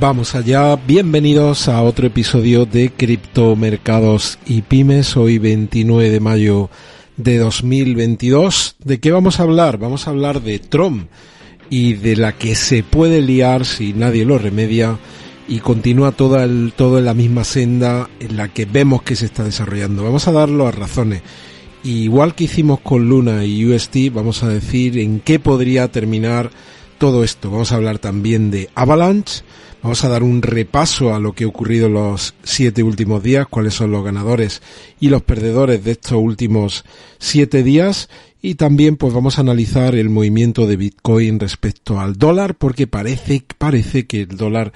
Vamos allá, bienvenidos a otro episodio de Criptomercados y Pymes, hoy 29 de mayo de 2022. ¿De qué vamos a hablar? Vamos a hablar de Trump y de la que se puede liar si nadie lo remedia y continúa toda el, todo en la misma senda en la que vemos que se está desarrollando. Vamos a dar las razones. igual que hicimos con Luna y UST, vamos a decir en qué podría terminar todo esto. Vamos a hablar también de Avalanche Vamos a dar un repaso a lo que ha ocurrido los siete últimos días, cuáles son los ganadores y los perdedores de estos últimos siete días y también pues vamos a analizar el movimiento de Bitcoin respecto al dólar porque parece, parece que el dólar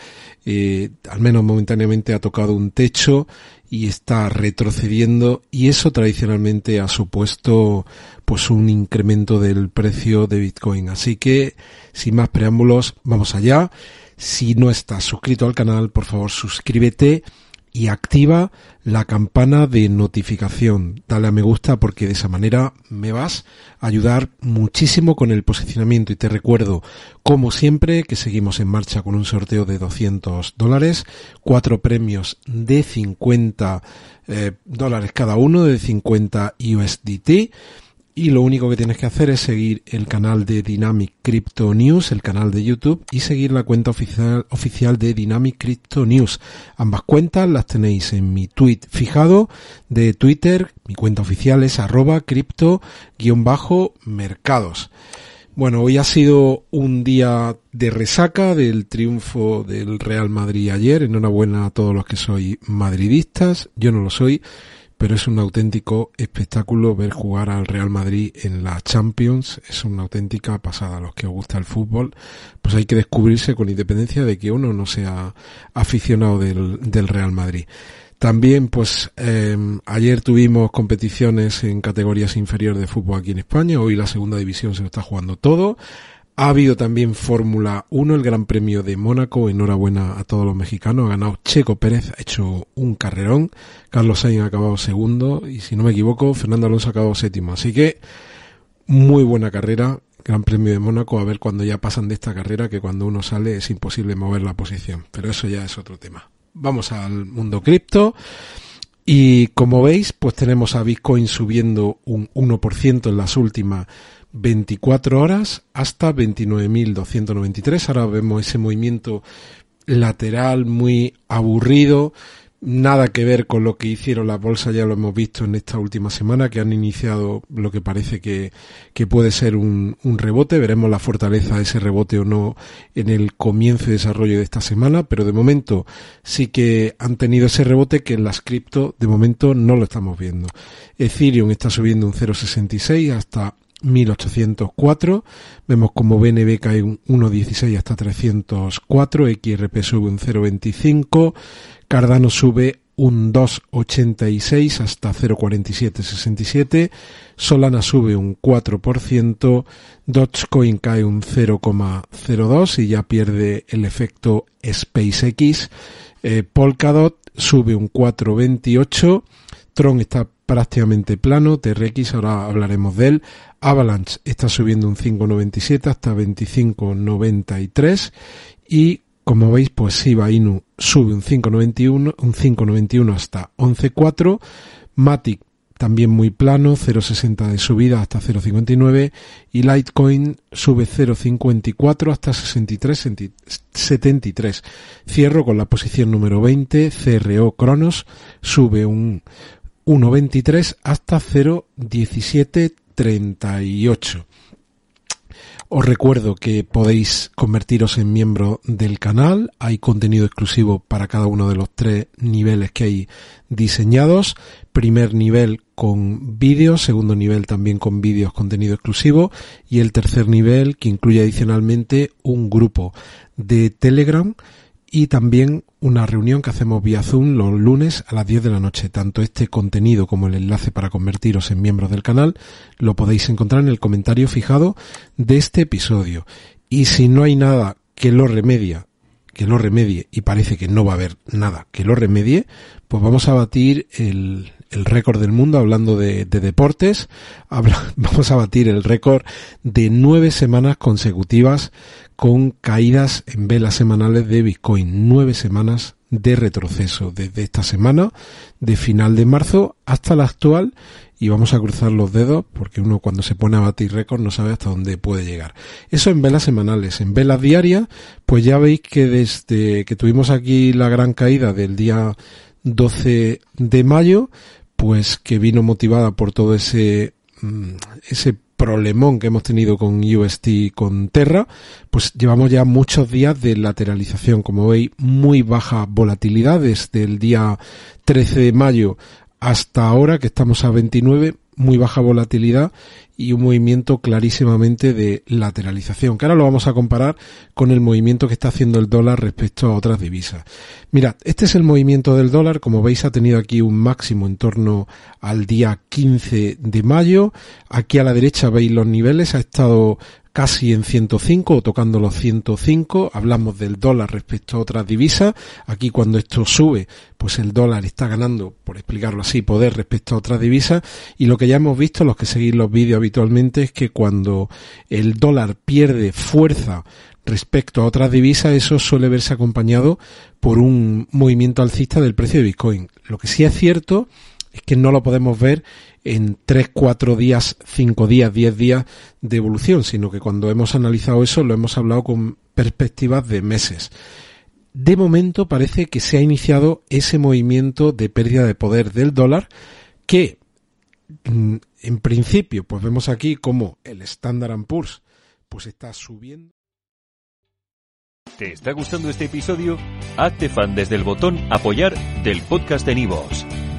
eh, al menos momentáneamente ha tocado un techo y está retrocediendo y eso tradicionalmente ha supuesto pues un incremento del precio de Bitcoin. Así que sin más preámbulos, vamos allá. Si no estás suscrito al canal, por favor suscríbete y activa la campana de notificación. Dale a me gusta porque de esa manera me vas a ayudar muchísimo con el posicionamiento. Y te recuerdo, como siempre, que seguimos en marcha con un sorteo de 200 dólares, cuatro premios de 50 eh, dólares cada uno, de 50 USDT y lo único que tienes que hacer es seguir el canal de Dynamic Crypto News, el canal de YouTube, y seguir la cuenta oficial, oficial de Dynamic Crypto News. Ambas cuentas las tenéis en mi tweet fijado de Twitter. Mi cuenta oficial es arroba cripto-mercados. Bueno, hoy ha sido un día de resaca del triunfo del Real Madrid ayer. Enhorabuena a todos los que sois madridistas. Yo no lo soy pero es un auténtico espectáculo ver jugar al Real Madrid en la Champions, es una auténtica pasada. A los que os gusta el fútbol, pues hay que descubrirse con independencia de que uno no sea aficionado del, Real Madrid. También, pues, eh, ayer tuvimos competiciones en categorías inferiores de fútbol aquí en España. Hoy la segunda división se lo está jugando todo. Ha habido también Fórmula 1, el Gran Premio de Mónaco. Enhorabuena a todos los mexicanos. Ha ganado Checo Pérez, ha hecho un carrerón. Carlos Sainz ha acabado segundo. Y si no me equivoco, Fernando Alonso ha acabado séptimo. Así que, muy buena carrera. Gran Premio de Mónaco. A ver cuando ya pasan de esta carrera, que cuando uno sale es imposible mover la posición. Pero eso ya es otro tema. Vamos al mundo cripto. Y como veis, pues tenemos a Bitcoin subiendo un 1% en las últimas 24 horas hasta 29.293. Ahora vemos ese movimiento lateral muy aburrido, nada que ver con lo que hicieron las bolsas, ya lo hemos visto en esta última semana, que han iniciado lo que parece que, que puede ser un, un, rebote. Veremos la fortaleza de ese rebote o no en el comienzo y desarrollo de esta semana, pero de momento sí que han tenido ese rebote que en las cripto de momento no lo estamos viendo. Ethereum está subiendo un 0,66 hasta 1804. Vemos como BNB cae un 1.16 hasta 304. XRP sube un 0.25. Cardano sube un 2,86 hasta 0,4767. Solana sube un 4%. Dogecoin cae un 0,02 y ya pierde el efecto SpaceX. Eh, Polkadot sube un 4,28. Tron está prácticamente plano. TRX, ahora hablaremos de él. Avalanche está subiendo un 5,97 hasta 25,93 y como veis pues Shiba Inu sube un 5,91 un 5,91 hasta 11,4 Matic también muy plano 0,60 de subida hasta 0,59 y Litecoin sube 0,54 hasta 63,73 cierro con la posición número 20 CRO Cronos sube un 1.23 hasta 0.1738. Os recuerdo que podéis convertiros en miembro del canal. Hay contenido exclusivo para cada uno de los tres niveles que hay diseñados. Primer nivel con vídeos, segundo nivel también con vídeos, contenido exclusivo y el tercer nivel que incluye adicionalmente un grupo de Telegram y también una reunión que hacemos vía Zoom los lunes a las 10 de la noche. Tanto este contenido como el enlace para convertiros en miembros del canal lo podéis encontrar en el comentario fijado de este episodio. Y si no hay nada que lo remedia, que lo remedie, y parece que no va a haber nada que lo remedie, pues vamos a batir el, el récord del mundo hablando de, deportes. vamos a batir el récord de nueve semanas consecutivas con caídas en velas semanales de Bitcoin. Nueve semanas de retroceso desde esta semana, de final de marzo hasta la actual y vamos a cruzar los dedos porque uno cuando se pone a batir récord no sabe hasta dónde puede llegar. Eso en velas semanales. En velas diarias, pues ya veis que desde que tuvimos aquí la gran caída del día 12 de mayo, pues que vino motivada por todo ese mm, ese problemón que hemos tenido con UST y con Terra, pues llevamos ya muchos días de lateralización, como veis, muy baja volatilidad desde el día 13 de mayo hasta ahora que estamos a 29, muy baja volatilidad y un movimiento clarísimamente de lateralización, que ahora lo vamos a comparar con el movimiento que está haciendo el dólar respecto a otras divisas. Mirad, este es el movimiento del dólar, como veis ha tenido aquí un máximo en torno al día 15 de mayo, aquí a la derecha veis los niveles, ha estado casi en 105 o tocando los 105. Hablamos del dólar respecto a otras divisas. Aquí cuando esto sube, pues el dólar está ganando, por explicarlo así, poder respecto a otras divisas. Y lo que ya hemos visto, los que seguís los vídeos habitualmente, es que cuando el dólar pierde fuerza respecto a otras divisas, eso suele verse acompañado por un movimiento alcista del precio de Bitcoin. Lo que sí es cierto es que no lo podemos ver en 3, 4 días, 5 días, 10 días de evolución, sino que cuando hemos analizado eso lo hemos hablado con perspectivas de meses. De momento parece que se ha iniciado ese movimiento de pérdida de poder del dólar que mm, en principio pues vemos aquí como el Standard Poor's pues está subiendo. ¿Te está gustando este episodio? Hazte fan desde el botón apoyar del podcast de Nivos.